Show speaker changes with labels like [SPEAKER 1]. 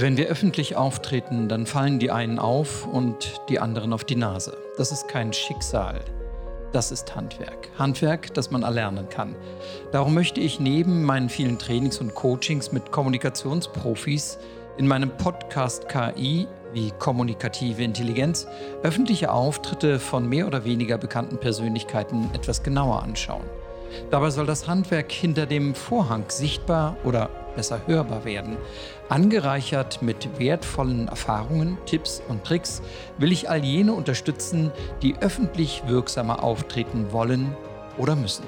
[SPEAKER 1] Wenn wir öffentlich auftreten, dann fallen die einen auf und die anderen auf die Nase. Das ist kein Schicksal. Das ist Handwerk. Handwerk, das man erlernen kann. Darum möchte ich neben meinen vielen Trainings und Coachings mit Kommunikationsprofis in meinem Podcast KI wie kommunikative Intelligenz öffentliche Auftritte von mehr oder weniger bekannten Persönlichkeiten etwas genauer anschauen. Dabei soll das Handwerk hinter dem Vorhang sichtbar oder besser hörbar werden. Angereichert mit wertvollen Erfahrungen, Tipps und Tricks will ich all jene unterstützen, die öffentlich wirksamer auftreten wollen oder müssen.